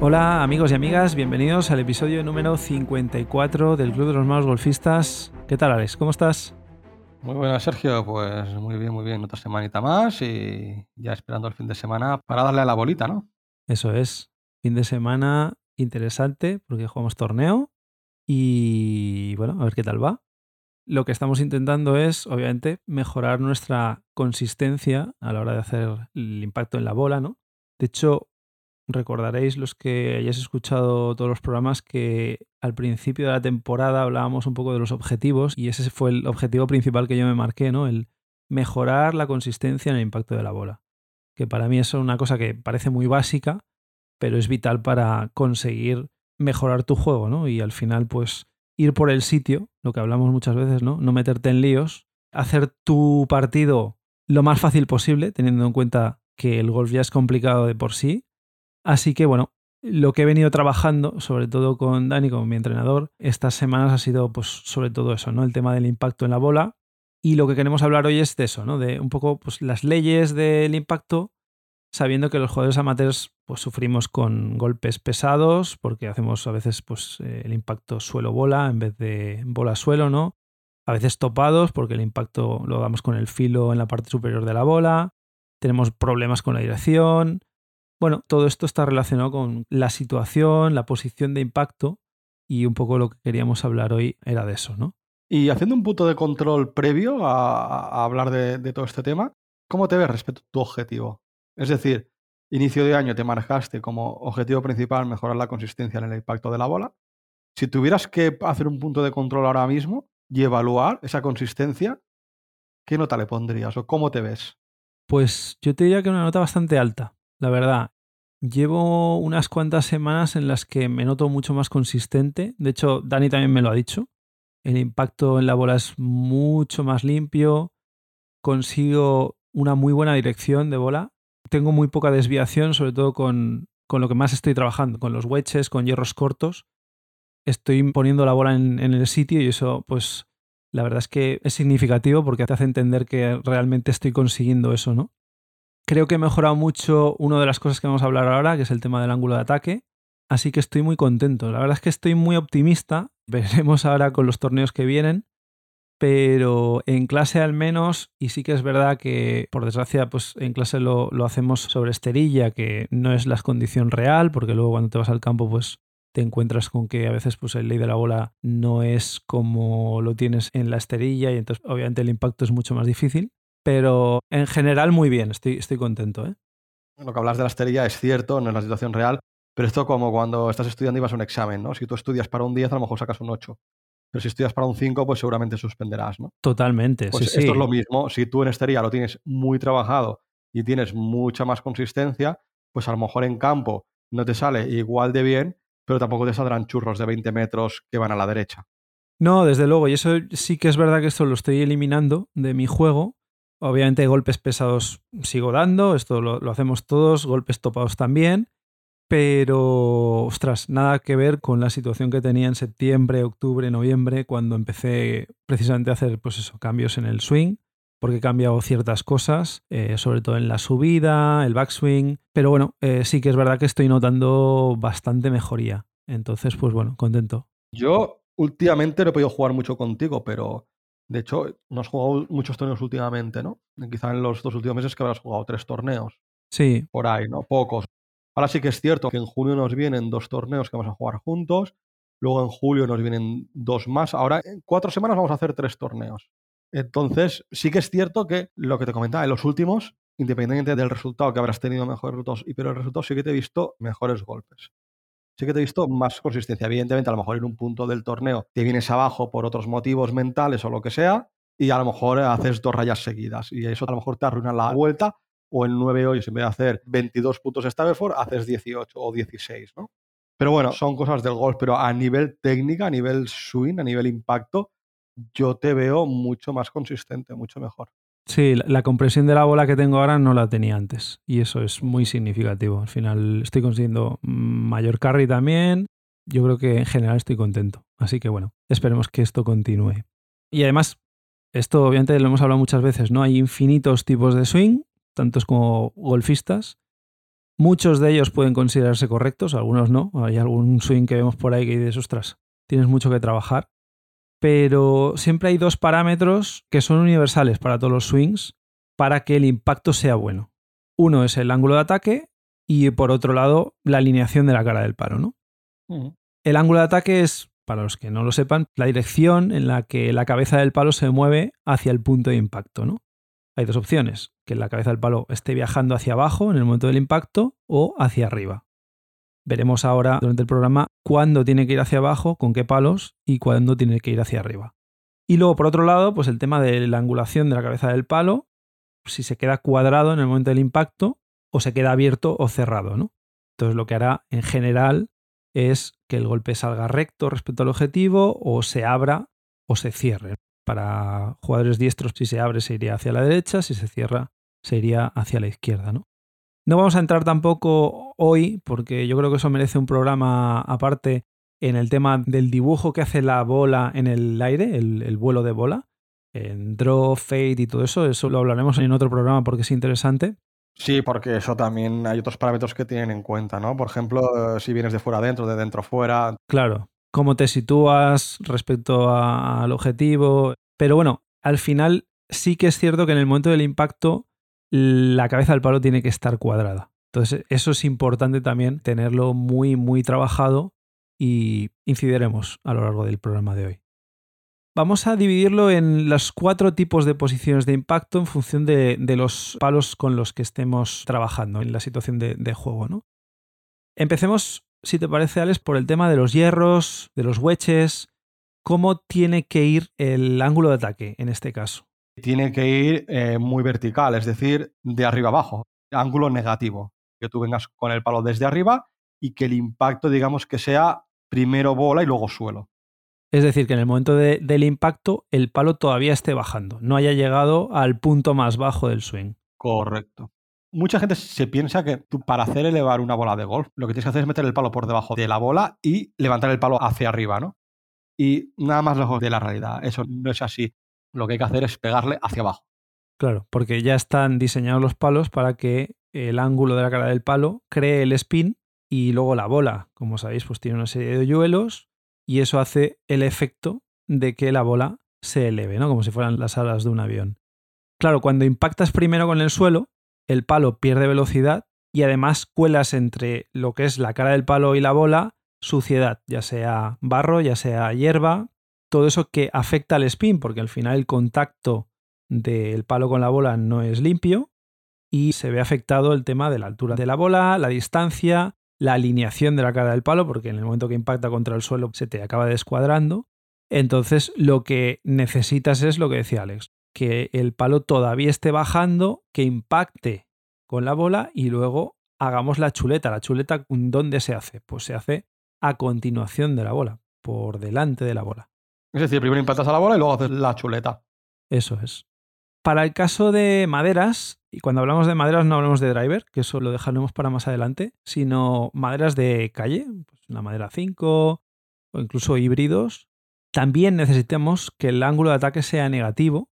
Hola amigos y amigas, bienvenidos al episodio número 54 del Club de los Malos Golfistas. ¿Qué tal Alex? ¿Cómo estás? Muy buenas, Sergio. Pues muy bien, muy bien. Otra semanita más y ya esperando el fin de semana para darle a la bolita, ¿no? Eso es. Fin de semana interesante porque jugamos torneo y bueno, a ver qué tal va. Lo que estamos intentando es, obviamente, mejorar nuestra consistencia a la hora de hacer el impacto en la bola, ¿no? De hecho, recordaréis los que hayáis escuchado todos los programas que al principio de la temporada hablábamos un poco de los objetivos y ese fue el objetivo principal que yo me marqué, ¿no? El mejorar la consistencia en el impacto de la bola. Que para mí es una cosa que parece muy básica, pero es vital para conseguir mejorar tu juego, ¿no? Y al final, pues, ir por el sitio, lo que hablamos muchas veces, ¿no? No meterte en líos, hacer tu partido lo más fácil posible, teniendo en cuenta que el golf ya es complicado de por sí, Así que bueno, lo que he venido trabajando, sobre todo con Dani como mi entrenador, estas semanas ha sido pues sobre todo eso, ¿no? El tema del impacto en la bola. Y lo que queremos hablar hoy es de eso, ¿no? De un poco pues, las leyes del impacto, sabiendo que los jugadores amateurs pues sufrimos con golpes pesados, porque hacemos a veces pues el impacto suelo-bola en vez de bola-suelo, ¿no? A veces topados, porque el impacto lo damos con el filo en la parte superior de la bola. Tenemos problemas con la dirección, bueno, todo esto está relacionado con la situación, la posición de impacto y un poco lo que queríamos hablar hoy era de eso, ¿no? Y haciendo un punto de control previo a, hablar de, todo este tema, ¿cómo te ves respecto a tu objetivo? Es decir, inicio de año te marcaste como objetivo principal mejorar la consistencia en el impacto de la bola. Si tuvieras que hacer un punto de control ahora mismo y evaluar esa consistencia, ¿qué nota le pondrías o cómo te ves? Pues yo te diría que una nota bastante alta, la verdad. Llevo unas cuantas semanas en las que me noto mucho más consistente. De hecho, Dani también me lo ha dicho. El impacto en la bola es mucho más limpio. Consigo una muy buena dirección de bola. Tengo muy poca desviación, sobre todo con, con lo que más estoy trabajando, con los wedges, con hierros cortos. Estoy poniendo la bola en, en el sitio y eso, pues, la verdad es que es significativo porque te hace entender que realmente estoy consiguiendo eso, ¿no? Creo que he mejorado mucho una de las cosas que vamos a hablar ahora, que es el tema del ángulo de ataque. Así que estoy muy contento. La verdad es que estoy muy optimista. Veremos ahora con los torneos que vienen. Pero en clase al menos, y sí que es verdad que por desgracia, pues en clase lo, hacemos sobre esterilla, que no es la condición real, porque luego cuando te vas al campo, pues te encuentras con que a veces pues el ley de la bola no es como lo tienes en la esterilla y entonces obviamente el impacto es mucho más difícil. Pero en general muy bien, estoy, estoy contento. ¿eh? Lo que hablas de la esterilla es cierto, no es la situación real, pero esto como cuando estás estudiando y vas a un examen, ¿no? Si tú estudias para un 10, a lo mejor sacas un 8. Pero si estudias para un 5, pues seguramente suspenderás, ¿no? Totalmente, pues sí, Esto es lo mismo. Si tú en esterilla lo tienes muy trabajado y tienes mucha más consistencia, pues a lo mejor en campo no te sale igual de bien, pero tampoco te saldrán churros de 20 metros que van a la derecha. No, desde luego, y eso sí que es verdad que esto lo estoy eliminando de mi juego, Obviamente golpes pesados sigo dando, esto lo, hacemos todos, golpes topados también, pero ostras, nada que ver con la situación que tenía en septiembre, octubre, noviembre, cuando empecé precisamente a hacer pues eso, cambios en el swing, porque he cambiado ciertas cosas, eh, sobre todo en la subida, el backswing, pero bueno, eh, sí que es verdad que estoy notando bastante mejoría. Entonces, pues bueno, contento. Yo últimamente no he podido jugar mucho contigo, pero de hecho, no has jugado muchos torneos últimamente, ¿no? Quizá en los dos últimos meses que habrás jugado tres torneos. Sí. Por ahí, ¿no? Pocos. Ahora sí que es cierto que en junio nos vienen dos torneos que vamos a jugar juntos. Luego en julio nos vienen dos más. Ahora en cuatro semanas vamos a hacer tres torneos. Entonces, sí que es cierto que lo que te comentaba, en los últimos, independientemente del resultado que habrás tenido mejores resultados, pero el resultado sí que te he visto mejores golpes sí que te he visto más consistencia. Evidentemente, a lo mejor en un punto del torneo te vienes abajo por otros motivos mentales o lo que sea, y a lo mejor haces dos rayas seguidas. Y eso a lo mejor te arruina la vuelta, o en nueve hoyos, en vez de hacer 22 puntos Stableford, haces 18 o 16, ¿no? Pero bueno, son cosas del golf, pero a nivel técnica, a nivel swing, a nivel impacto, yo te veo mucho más consistente, mucho mejor. Sí, la, compresión de la bola que tengo ahora no la tenía antes y eso es muy significativo. Al final estoy consiguiendo mayor carry también. Yo creo que en general estoy contento. Así que bueno, esperemos que esto continúe. Y además, esto obviamente lo hemos hablado muchas veces, ¿no? Hay infinitos tipos de swing, tantos como golfistas. Muchos de ellos pueden considerarse correctos, algunos no. Hay algún swing que vemos por ahí que dices, ostras, tienes mucho que trabajar. Pero siempre hay dos parámetros que son universales para todos los swings para que el impacto sea bueno. Uno es el ángulo de ataque y por otro lado la alineación de la cara del palo, ¿no? El ángulo de ataque es, para los que no lo sepan, la dirección en la que la cabeza del palo se mueve hacia el punto de impacto, ¿no? Hay dos opciones, que la cabeza del palo esté viajando hacia abajo en el momento del impacto o hacia arriba. Veremos ahora durante el programa cuándo tiene que ir hacia abajo, con qué palos y cuándo tiene que ir hacia arriba. Y luego, por otro lado, pues el tema de la angulación de la cabeza del palo, si se queda cuadrado en el momento del impacto o se queda abierto o cerrado, ¿no? Entonces lo que hará en general es que el golpe salga recto respecto al objetivo o se abra o se cierre. Para jugadores diestros, si se abre se iría hacia la derecha, si se cierra se iría hacia la izquierda. ¿no? no vamos a entrar tampoco hoy, porque yo creo que eso merece un programa aparte en el tema del dibujo que hace la bola en el aire, el, vuelo de bola, en draw, fade y todo eso. Eso lo hablaremos en otro programa porque es interesante. Sí, porque eso también hay otros parámetros que tienen en cuenta, ¿no? Por ejemplo, si vienes de fuera adentro, de dentro fuera. Claro, cómo te sitúas respecto al objetivo. Pero bueno, al final sí que es cierto que en el momento del impacto la cabeza del palo tiene que estar cuadrada. Entonces, eso es importante también tenerlo muy, muy trabajado y incidiremos a lo largo del programa de hoy. Vamos a dividirlo en los cuatro tipos de posiciones de impacto en función de, los palos con los que estemos trabajando en la situación de, juego. ¿no? Empecemos si te parece, Alex, por el tema de los hierros, de los wedges, cómo tiene que ir el ángulo de ataque en este caso. Tiene que ir eh, muy vertical, es decir, de arriba abajo, ángulo negativo, que tú vengas con el palo desde arriba y que el impacto, digamos, que sea primero bola y luego suelo. Es decir, que en el momento del impacto el palo todavía esté bajando, no haya llegado al punto más bajo del swing. Correcto mucha gente se piensa que tú para hacer elevar una bola de golf, lo que tienes que hacer es meter el palo por debajo de la bola y levantar el palo hacia arriba, ¿no? Y nada más lejos de la realidad. Eso no es así. Lo que hay que hacer es pegarle hacia abajo. Claro, porque ya están diseñados los palos para que el ángulo de la cara del palo cree el spin y luego la bola, como sabéis, pues tiene una serie de hoyuelos y eso hace el efecto de que la bola se eleve, ¿no? Como si fueran las alas de un avión. Claro, cuando impactas primero con el suelo, el palo pierde velocidad y además cuelas entre lo que es la cara del palo y la bola suciedad, ya sea barro, ya sea hierba, todo eso que afecta al spin, porque al final el contacto del palo con la bola no es limpio y se ve afectado el tema de la altura de la bola, la distancia, la alineación de la cara del palo, porque en el momento que impacta contra el suelo se te acaba descuadrando. Entonces lo que necesitas es lo que decía Alex, que el palo todavía esté bajando, que impacte con la bola y luego hagamos la chuleta. ¿La chuleta dónde se hace? Pues se hace a continuación de la bola, por delante de la bola. Es decir, primero impactas a la bola y luego haces la chuleta. Eso es. Para el caso de maderas, y cuando hablamos de maderas no hablamos de driver, que eso lo dejaremos para más adelante, sino maderas de calle, pues una madera 5 o incluso híbridos, también necesitamos que el ángulo de ataque sea negativo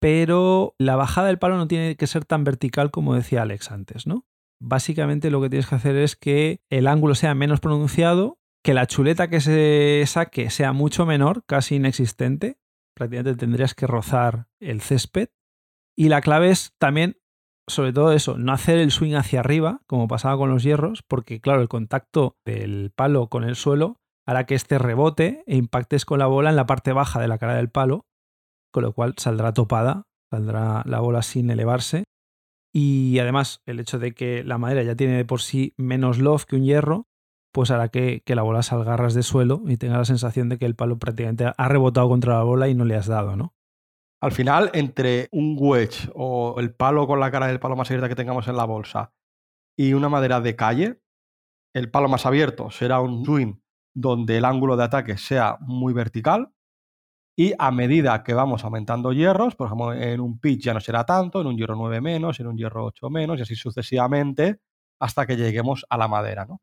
pero la bajada del palo no tiene que ser tan vertical como decía Alex antes, ¿no? Básicamente lo que tienes que hacer es que el ángulo sea menos pronunciado, que la chuleta que se saque sea mucho menor, casi inexistente, prácticamente tendrías que rozar el césped. Y la clave es también, sobre todo eso, no hacer el swing hacia arriba, como pasaba con los hierros, porque claro, el contacto del palo con el suelo hará que este rebote e impactes con la bola en la parte baja de la cara del palo con lo cual saldrá topada, saldrá la bola sin elevarse. Y además, el hecho de que la madera ya tiene de por sí menos loft que un hierro, pues hará que, la bola salga de suelo y tenga la sensación de que el palo prácticamente ha rebotado contra la bola y no le has dado, ¿no? Al final, entre un wedge o el palo con la cara del palo más abierta que tengamos en la bolsa y una madera de calle, el palo más abierto será un swing donde el ángulo de ataque sea muy vertical y a medida que vamos aumentando hierros, por ejemplo, en un pitch ya no será tanto, en un hierro 9 menos, en un hierro 8 menos, y así sucesivamente hasta que lleguemos a la madera, ¿no?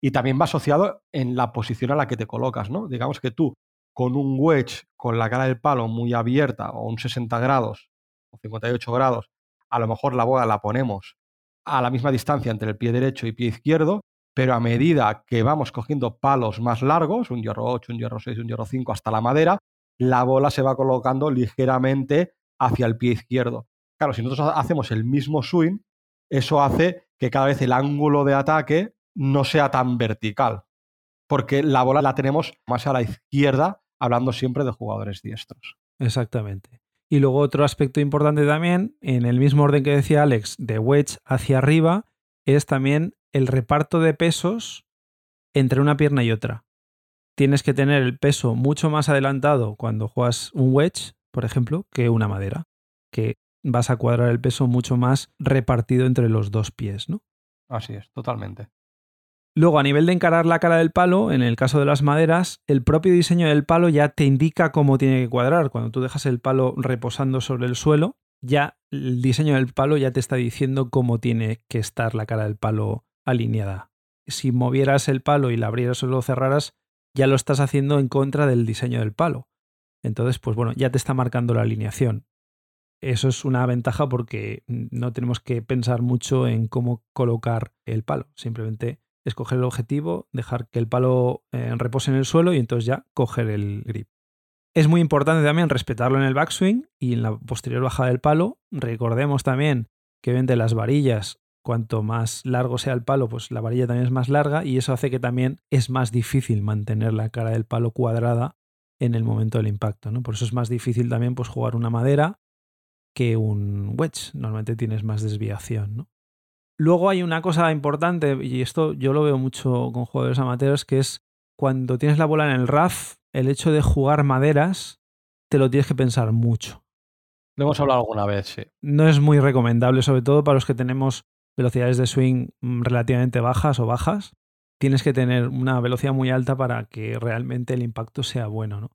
Y también va asociado en la posición a la que te colocas, ¿no? Digamos que tú con un wedge con la cara del palo muy abierta o un 60 grados o 58 grados a lo mejor la bola la ponemos a la misma distancia entre el pie derecho y pie izquierdo, pero a medida que vamos cogiendo palos más largos, un hierro 8, un hierro 6, un hierro 5 hasta la madera, la bola se va colocando ligeramente hacia el pie izquierdo. Claro, si nosotros hacemos el mismo swing, eso hace que cada vez el ángulo de ataque no sea tan vertical, porque la bola la tenemos más a la izquierda, hablando siempre de jugadores diestros. Exactamente. Y luego otro aspecto importante también, en el mismo orden que decía Alex, de wedge hacia arriba, es también el reparto de pesos entre una pierna y otra. Tienes que tener el peso mucho más adelantado cuando juegas un wedge, por ejemplo, que una madera, que vas a cuadrar el peso mucho más repartido entre los dos pies, ¿no? Así es, totalmente. Luego, a nivel de encarar la cara del palo, en el caso de las maderas, el propio diseño del palo ya te indica cómo tiene que cuadrar. Cuando tú dejas el palo reposando sobre el suelo, ya el diseño del palo ya te está diciendo cómo tiene que estar la cara del palo alineada. Si movieras el palo y la abrieras o lo cerraras, ya lo estás haciendo en contra del diseño del palo. Entonces, pues bueno, ya te está marcando la alineación. Eso es una ventaja porque no tenemos que pensar mucho en cómo colocar el palo. Simplemente escoger el objetivo, dejar que el palo eh, repose en el suelo y entonces ya coger el grip. Es muy importante también respetarlo en el backswing y en la posterior bajada del palo. Recordemos también que de las varillas, cuanto más largo sea el palo, pues la varilla también es más larga y eso hace que también es más difícil mantener la cara del palo cuadrada en el momento del impacto. ¿no? Por eso es más difícil también pues, jugar una madera que un wedge. Normalmente tienes más desviación. ¿no? Luego hay una cosa importante, y esto yo lo veo mucho con jugadores amateurs, que es cuando tienes la bola en el RAF, el hecho de jugar maderas, te lo tienes que pensar mucho. Lo hemos hablado alguna vez, sí. No es muy recomendable, sobre todo para los que tenemos velocidades de swing mm, relativamente bajas o bajas. Tienes que tener una velocidad muy alta para que realmente el impacto sea bueno, ¿no?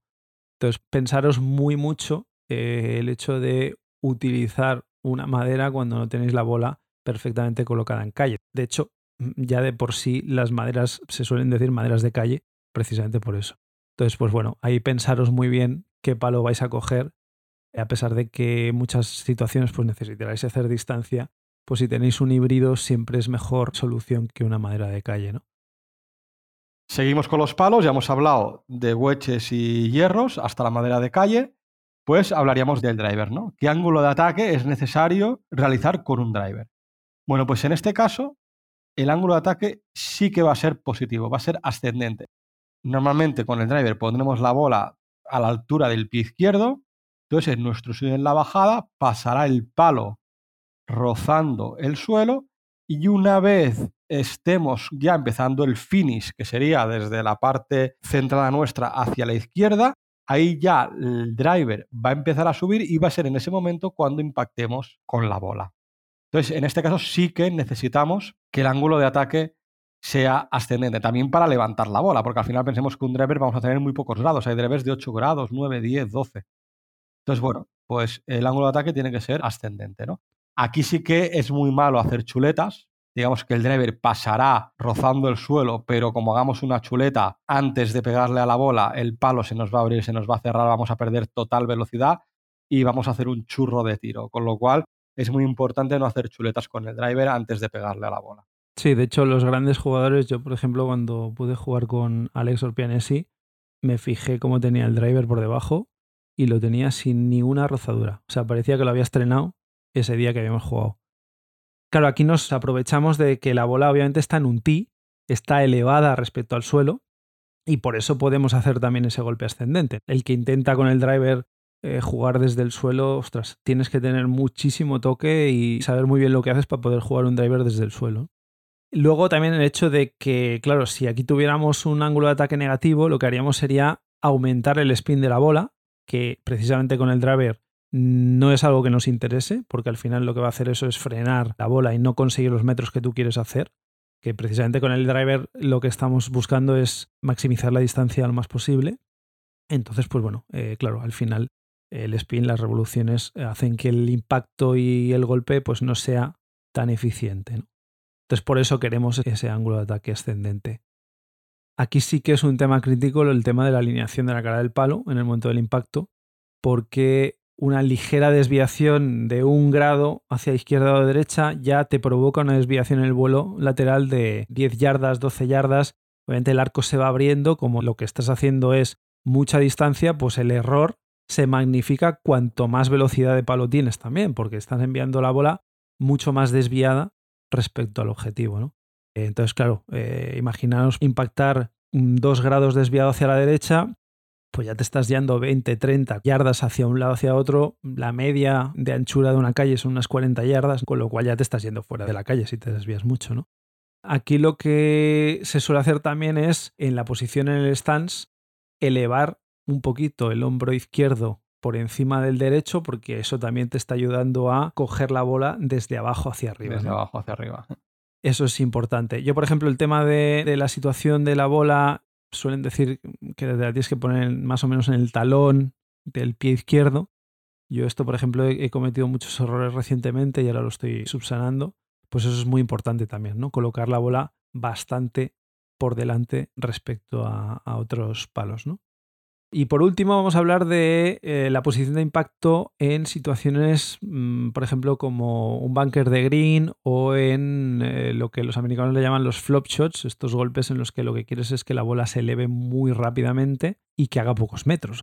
Entonces, pensaros muy mucho eh, el hecho de utilizar una madera cuando no tenéis la bola perfectamente colocada en calle. De hecho, mm, ya de por sí las maderas se suelen decir maderas de calle, precisamente por eso. Entonces, pues bueno, ahí pensaros muy bien qué palo vais a coger, a pesar de que en muchas situaciones pues necesitaréis hacer distancia, pues si tenéis un híbrido siempre es mejor solución que una madera de calle, ¿no? Seguimos con los palos, ya hemos hablado de hueches y hierros hasta la madera de calle, pues hablaríamos del driver, ¿no? ¿Qué ángulo de ataque es necesario realizar con un driver? Bueno, pues en este caso, el ángulo de ataque sí que va a ser positivo, va a ser ascendente. Normalmente con el driver pondremos la bola a la altura del pie izquierdo, entonces en nuestro swing en la bajada pasará el palo rozando el suelo y una vez estemos ya empezando el finish, que sería desde la parte centrada nuestra hacia la izquierda, ahí ya el driver va a empezar a subir y va a ser en ese momento cuando impactemos con la bola. Entonces, en este caso sí que necesitamos que el ángulo de ataque sea ascendente, también para levantar la bola, porque al final pensemos que un driver vamos a tener muy pocos grados, hay drivers de 8 grados, 9, 10, 12. Entonces, bueno, pues el ángulo de ataque tiene que ser ascendente, ¿no? Aquí sí que es muy malo hacer chuletas, digamos que el driver pasará rozando el suelo, pero como hagamos una chuleta antes de pegarle a la bola, el palo se nos va a abrir, se nos va a cerrar, vamos a perder total velocidad y vamos a hacer un churro de tiro, con lo cual es muy importante no hacer chuletas con el driver antes de pegarle a la bola. Sí, de hecho, los grandes jugadores, yo por ejemplo, cuando pude jugar con Alex Orpianesi, me fijé cómo tenía el driver por debajo y lo tenía sin ninguna rozadura. O sea, parecía que lo había estrenado ese día que habíamos jugado. Claro, aquí nos aprovechamos de que la bola obviamente está en un tee, está elevada respecto al suelo, y por eso podemos hacer también ese golpe ascendente. El que intenta con el driver eh, jugar desde el suelo, ostras, tienes que tener muchísimo toque y saber muy bien lo que haces para poder jugar un driver desde el suelo. Luego también el hecho de que, claro, si aquí tuviéramos un ángulo de ataque negativo, lo que haríamos sería aumentar el spin de la bola, que precisamente con el driver no es algo que nos interese, porque al final lo que va a hacer eso es frenar la bola y no conseguir los metros que tú quieres hacer. Que precisamente con el driver lo que estamos buscando es maximizar la distancia lo más posible. Entonces, pues bueno, eh, claro, al final el spin, las revoluciones eh, hacen que el impacto y el golpe pues no sea tan eficiente. Entonces por eso queremos ese ángulo de ataque ascendente. Aquí sí que es un tema crítico el tema de la alineación de la cara del palo en el momento del impacto, porque una ligera desviación de un grado hacia izquierda o derecha ya te provoca una desviación en el vuelo lateral de 10 yardas, 12 yardas. Obviamente el arco se va abriendo, como lo que estás haciendo es mucha distancia, pues el error se magnifica cuanto más velocidad de palo tienes también, porque estás enviando la bola mucho más desviada respecto al objetivo. ¿no? Entonces, claro, eh, impactar dos grados desviado hacia la derecha, pues ya te estás yendo 20, 30 yardas hacia un lado hacia otro. La media de anchura de una calle son unas 40 yardas, con lo cual ya te estás yendo fuera de la calle si te desvías mucho, ¿no? Aquí lo que se suele hacer también es, en la posición en el stance, elevar un poquito el hombro izquierdo por encima del derecho, porque eso también te está ayudando a coger la bola desde abajo hacia arriba. Desde abajo hacia arriba. Eso es importante. Yo, por ejemplo, el tema de, de, la situación de la bola, suelen decir que la tienes que poner más o menos en el talón del pie izquierdo. Yo esto, por ejemplo, he, he cometido muchos errores recientemente y ahora lo estoy subsanando. Pues eso es muy importante también, ¿no? Colocar la bola bastante por delante respecto a, a otros palos, ¿no? Y por último vamos a hablar de eh, la posición de impacto en situaciones, mmm, por ejemplo, como un bunker de green o en eh, lo que los americanos le llaman los flop shots, estos golpes en los que lo que quieres es que la bola se eleve muy rápidamente y que haga pocos metros.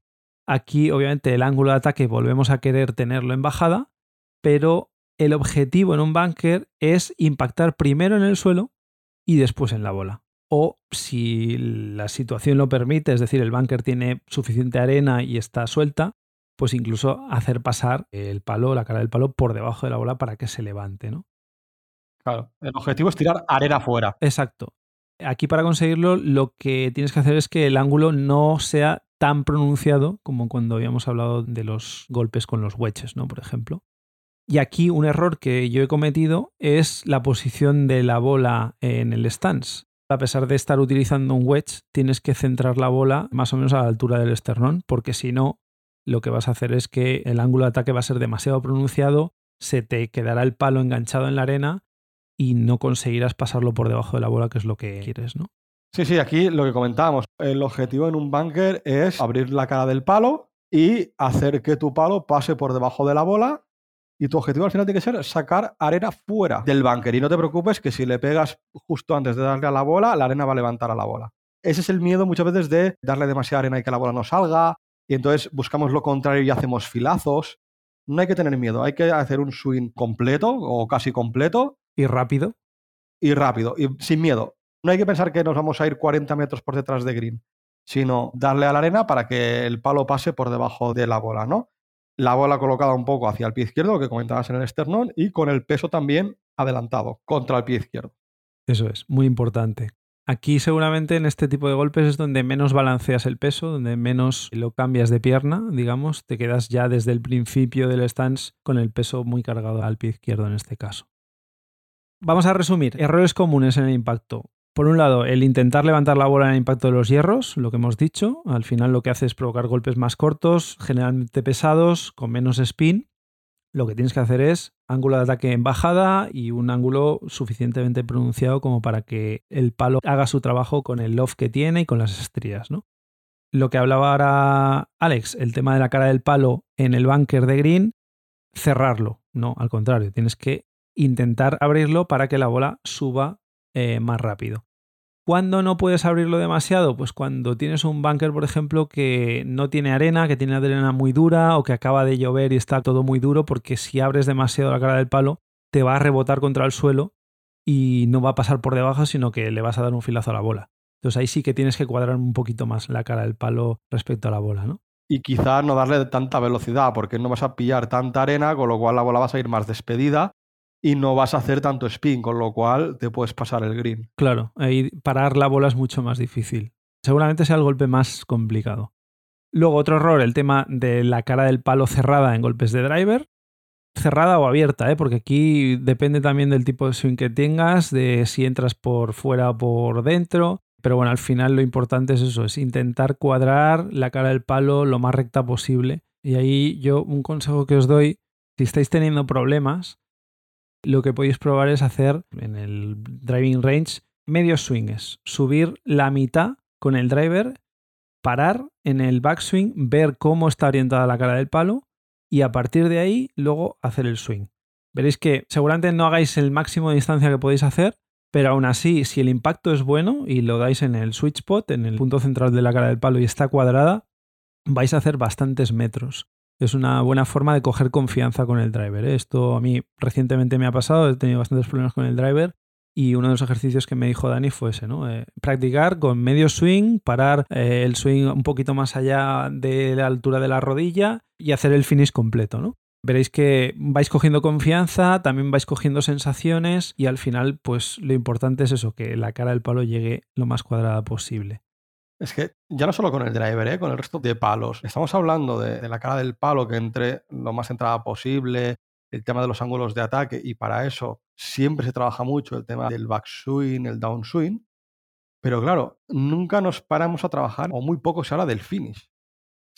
Aquí, obviamente, el ángulo de ataque volvemos a querer tenerlo en bajada, pero el objetivo en un bunker es impactar primero en el suelo y después en la bola o si la situación lo permite, es decir, el bunker tiene suficiente arena y está suelta, pues incluso hacer pasar el palo, la cara del palo, por debajo de la bola para que se levante, ¿no? Claro, el objetivo es tirar arena fuera. Exacto. Aquí para conseguirlo lo que tienes que hacer es que el ángulo no sea tan pronunciado como cuando habíamos hablado de los golpes con los wedges, ¿no? Por ejemplo. Y aquí un error que yo he cometido es la posición de la bola en el stance a pesar de estar utilizando un wedge, tienes que centrar la bola más o menos a la altura del esternón, porque si no, lo que vas a hacer es que el ángulo de ataque va a ser demasiado pronunciado, se te quedará el palo enganchado en la arena y no conseguirás pasarlo por debajo de la bola, que es lo que quieres, ¿no? Sí, sí, aquí lo que comentábamos, el objetivo en un bunker es abrir la cara del palo y hacer que tu palo pase por debajo de la bola y tu objetivo al final tiene que ser sacar arena fuera del bunker. Y no te preocupes que si le pegas justo antes de darle a la bola, la arena va a levantar a la bola. Ese es el miedo muchas veces de darle demasiada arena y que la bola no salga. Y entonces buscamos lo contrario y hacemos filazos. No hay que tener miedo, hay que hacer un swing completo o casi completo. Y rápido. Y rápido, y sin miedo. No hay que pensar que nos vamos a ir 40 metros por detrás de green, sino darle a la arena para que el palo pase por debajo de la bola, ¿no? La bola colocada un poco hacia el pie izquierdo, que comentabas en el esternón, y con el peso también adelantado contra el pie izquierdo. Eso es, muy importante. Aquí seguramente en este tipo de golpes es donde menos balanceas el peso, donde menos lo cambias de pierna, digamos, te quedas ya desde el principio del stance con el peso muy cargado al pie izquierdo en este caso. Vamos a resumir. Errores comunes en el impacto. Por un lado, el intentar levantar la bola en el impacto de los hierros, lo que hemos dicho, al final lo que hace es provocar golpes más cortos, generalmente pesados, con menos spin. Lo que tienes que hacer es ángulo de ataque en bajada y un ángulo suficientemente pronunciado como para que el palo haga su trabajo con el loft que tiene y con las estrías, ¿no? Lo que hablaba ahora Alex, el tema de la cara del palo en el bunker de green, cerrarlo. No, al contrario, tienes que intentar abrirlo para que la bola suba eh, más rápido. ¿Cuándo no puedes abrirlo demasiado? Pues cuando tienes un bunker, por ejemplo, que no tiene arena, que tiene arena muy dura o que acaba de llover y está todo muy duro, porque si abres demasiado la cara del palo, te va a rebotar contra el suelo y no va a pasar por debajo, sino que le vas a dar un filazo a la bola. Entonces ahí sí que tienes que cuadrar un poquito más la cara del palo respecto a la bola, ¿no? Y quizás no darle tanta velocidad, porque no vas a pillar tanta arena, con lo cual la bola va a ir más despedida y no vas a hacer tanto spin, con lo cual te puedes pasar el green. Claro, ahí parar la bola es mucho más difícil. Seguramente sea el golpe más complicado. Luego otro error, el tema de la cara del palo cerrada en golpes de driver. Cerrada o abierta, ¿eh? porque aquí depende también del tipo de swing que tengas, de si entras por fuera o por dentro. Pero bueno, al final lo importante es eso, es intentar cuadrar la cara del palo lo más recta posible. Y ahí yo un consejo que os doy, si estáis teniendo problemas, lo que podéis probar es hacer en el driving range medios swings, subir la mitad con el driver, parar en el backswing, ver cómo está orientada la cara del palo y a partir de ahí luego hacer el swing. Veréis que seguramente no hagáis el máximo de distancia que podéis hacer, pero aún así, si el impacto es bueno y lo dais en el sweet spot, en el punto central de la cara del palo y está cuadrada, vais a hacer bastantes metros. Es una buena forma de coger confianza con el driver. ¿eh? Esto a mí recientemente me ha pasado, he tenido bastantes problemas con el driver y uno de los ejercicios que me dijo Dani fue ese, ¿no? Eh, practicar con medio swing, parar eh, el swing un poquito más allá de la altura de la rodilla y hacer el finish completo, ¿no? Veréis que vais cogiendo confianza, también vais cogiendo sensaciones y al final, pues lo importante es eso, que la cara del palo llegue lo más cuadrada posible. Es que ya no solo con el driver, ¿eh? con el resto de palos. Estamos hablando de, la cara del palo que entre lo más centrada posible, el tema de los ángulos de ataque y para eso siempre se trabaja mucho el tema del backswing, el downswing. Pero claro, nunca nos paramos a trabajar o muy poco se habla del finish.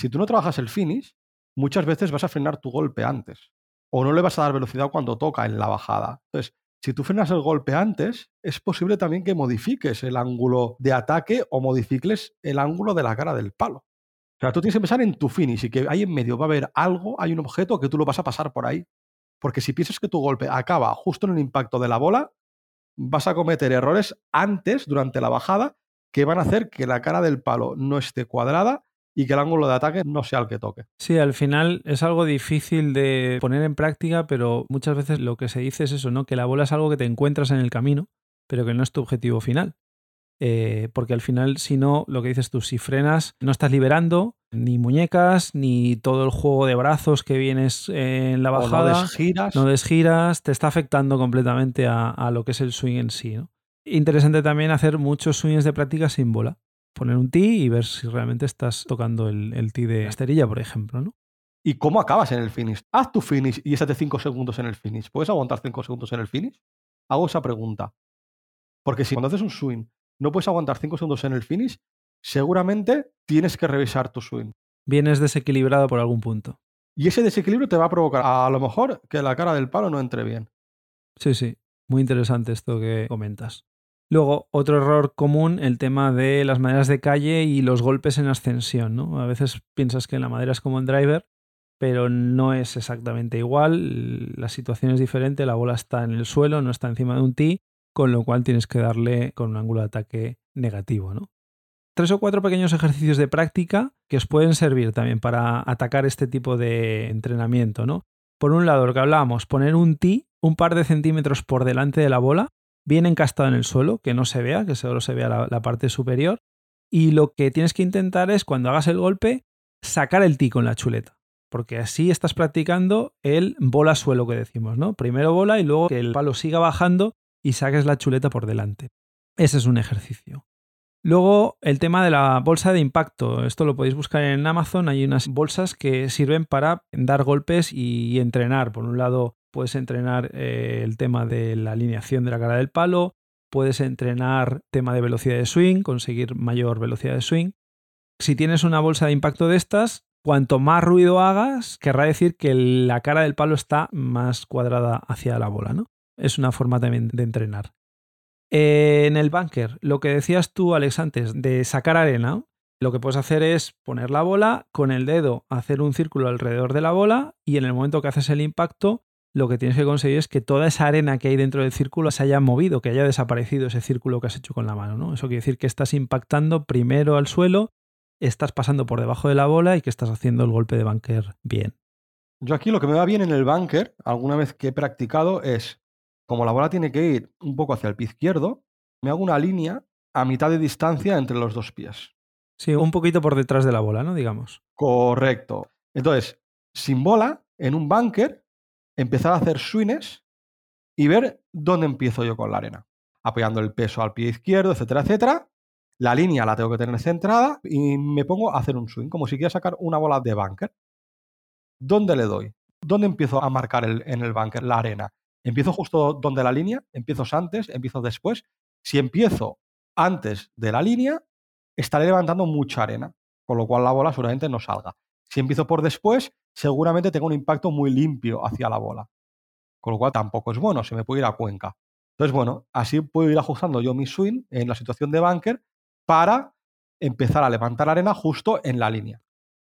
Si tú no trabajas el finish, muchas veces vas a frenar tu golpe antes o no le vas a dar velocidad cuando toca en la bajada. Entonces, si tú frenas el golpe antes, es posible también que modifiques el ángulo de ataque o modifiques el ángulo de la cara del palo. O sea, tú tienes que pensar en tu finish y que ahí en medio va a haber algo, hay un objeto que tú lo vas a pasar por ahí. Porque si piensas que tu golpe acaba justo en el impacto de la bola, vas a cometer errores antes, durante la bajada, que van a hacer que la cara del palo no esté cuadrada y que el ángulo de ataque no sea el que toque. Sí, al final es algo difícil de poner en práctica, pero muchas veces lo que se dice es eso, ¿no? Que la bola es algo que te encuentras en el camino, pero que no es tu objetivo final. Eh, porque al final, si no, lo que dices tú, si frenas, no estás liberando ni muñecas, ni todo el juego de brazos que vienes en la bajada. no desgiras. No desgiras, te está afectando completamente a, a lo que es el swing en sí. ¿no? Interesante también hacer muchos swings de práctica sin bola poner un tee y ver si realmente estás tocando el, el tee de esterilla, por ejemplo, ¿no? ¿Y cómo acabas en el finish? Haz tu finish y estate 5 segundos en el finish. ¿Puedes aguantar 5 segundos en el finish? Hago esa pregunta. Porque si cuando haces un swing no puedes aguantar 5 segundos en el finish, seguramente tienes que revisar tu swing. Vienes desequilibrado por algún punto. Y ese desequilibrio te va a provocar a lo mejor que la cara del palo no entre bien. Sí, sí. Muy interesante esto que comentas. Luego, otro error común, el tema de las maderas de calle y los golpes en ascensión. ¿no? A veces piensas que la madera es como el driver, pero no es exactamente igual. La situación es diferente, la bola está en el suelo, no está encima de un tee, con lo cual tienes que darle con un ángulo de ataque negativo. ¿no? Tres o cuatro pequeños ejercicios de práctica que os pueden servir también para atacar este tipo de entrenamiento. ¿no? Por un lado, lo que hablábamos, poner un tee un par de centímetros por delante de la bola bien encastado en el suelo, que no se vea, que solo se vea la, la, parte superior. Y lo que tienes que intentar es, cuando hagas el golpe, sacar el tico en la chuleta. Porque así estás practicando el bola suelo que decimos, ¿no? Primero bola y luego que el palo siga bajando y saques la chuleta por delante. Ese es un ejercicio. Luego, el tema de la bolsa de impacto. Esto lo podéis buscar en Amazon. Hay unas bolsas que sirven para dar golpes y entrenar. Por un lado, puedes entrenar eh, el tema de la alineación de la cara del palo, puedes entrenar tema de velocidad de swing, conseguir mayor velocidad de swing. Si tienes una bolsa de impacto de estas, cuanto más ruido hagas, querrá decir que la cara del palo está más cuadrada hacia la bola, ¿no? Es una forma también de entrenar. Eh, en el bunker, lo que decías tú, Alex, antes, de sacar arena, lo que puedes hacer es poner la bola, con el dedo hacer un círculo alrededor de la bola y en el momento que haces el impacto, lo que tienes que conseguir es que toda esa arena que hay dentro del círculo se haya movido, que haya desaparecido ese círculo que has hecho con la mano. ¿no? Eso quiere decir que estás impactando primero al suelo, estás pasando por debajo de la bola y que estás haciendo el golpe de bunker bien. Yo aquí lo que me va bien en el bunker, alguna vez que he practicado, es como la bola tiene que ir un poco hacia el pie izquierdo, me hago una línea a mitad de distancia entre los dos pies. Sí, un poquito por detrás de la bola, ¿no? Digamos. Correcto. Entonces, sin bola, en un bunker, empezar a hacer swings y ver dónde empiezo yo con la arena. Apoyando el peso al pie izquierdo, etcétera, etcétera. La línea la tengo que tener centrada y me pongo a hacer un swing, como si quiera sacar una bola de bunker. ¿Dónde le doy? ¿Dónde empiezo a marcar en el bunker la arena? ¿Empiezo justo donde la línea? ¿Empiezo antes? ¿Empiezo después? Si empiezo antes de la línea, estaré levantando mucha arena, con lo cual la bola seguramente no salga. Si empiezo por después, seguramente tengo un impacto muy limpio hacia la bola. Con lo cual tampoco es bueno, se me puede ir a cuenca. Entonces, bueno, así puedo ir ajustando yo mi swing en la situación de bunker para empezar a levantar arena justo en la línea.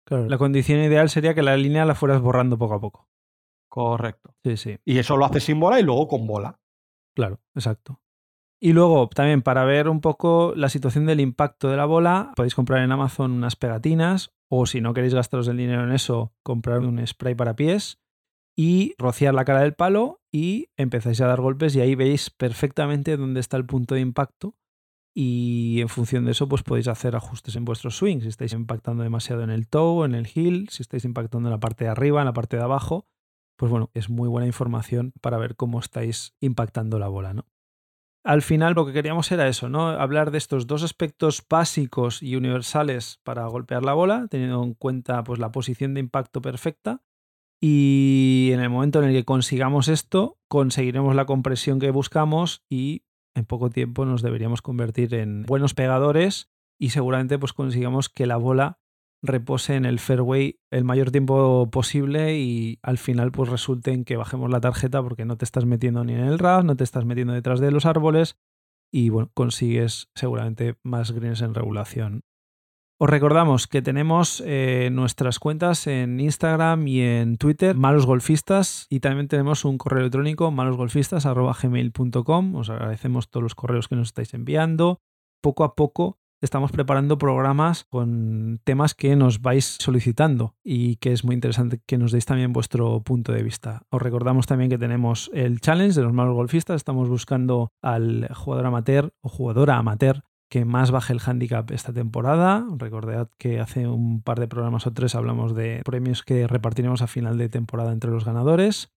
Claro, la condición ideal sería que la línea la fueras borrando poco a poco. Correcto. Sí, sí. Y eso lo hace sin bola y luego con bola. Claro, exacto. Y luego también para ver un poco la situación del impacto de la bola, podéis comprar en Amazon unas pegatinas o si no queréis gastaros el dinero en eso, comprar un spray para pies y rociar la cara del palo y empezáis a dar golpes y ahí veis perfectamente dónde está el punto de impacto y en función de eso pues podéis hacer ajustes en vuestros swings, si estáis impactando demasiado en el toe, en el heel, si estáis impactando en la parte de arriba, en la parte de abajo, pues bueno, es muy buena información para ver cómo estáis impactando la bola, ¿no? Al final lo que queríamos era eso, ¿no? Hablar de estos dos aspectos básicos y universales para golpear la bola, teniendo en cuenta pues, la posición de impacto perfecta. Y en el momento en el que consigamos esto, conseguiremos la compresión que buscamos y en poco tiempo nos deberíamos convertir en buenos pegadores y seguramente pues consigamos que la bola repose en el fairway el mayor tiempo posible y al final pues resulte en que bajemos la tarjeta porque no te estás metiendo ni en el RAS, no te estás metiendo detrás de los árboles y bueno, consigues seguramente más greens en regulación. Os recordamos que tenemos eh, nuestras cuentas en Instagram y en Twitter, Malos Golfistas, y también tenemos un correo electrónico, malosgolfistas.gmail.com. Os agradecemos todos los correos que nos estáis enviando. Poco a poco estamos preparando programas con temas que nos vais solicitando y que es muy interesante que nos deis también vuestro punto de vista. Os recordamos también que tenemos el challenge de los malos golfistas. Estamos buscando al jugador amateur o jugadora amateur que más baje el handicap esta temporada. Recordad que hace un par de programas o tres hablamos de premios que repartiremos a final de temporada entre los ganadores.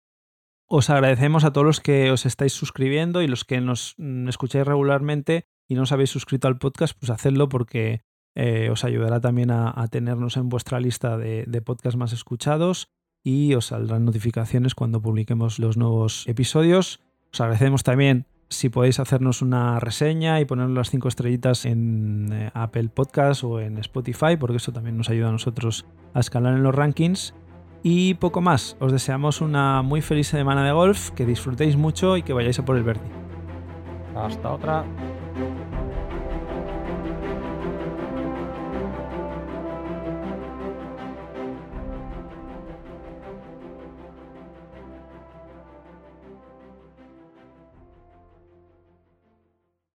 Os agradecemos a todos los que os estáis suscribiendo y los que nos escucháis regularmente y no os habéis suscrito al podcast, pues hacedlo porque eh, os ayudará también a, tenernos en vuestra lista de, de podcasts más escuchados y os saldrán notificaciones cuando publiquemos los nuevos episodios. Os agradecemos también si podéis hacernos una reseña y poner las cinco estrellitas en eh, Apple Podcast o en Spotify, porque eso también nos ayuda a nosotros a escalar en los rankings. Y poco más, os deseamos una muy feliz semana de golf, que disfrutéis mucho y que vayáis a por el verde. Hasta otra.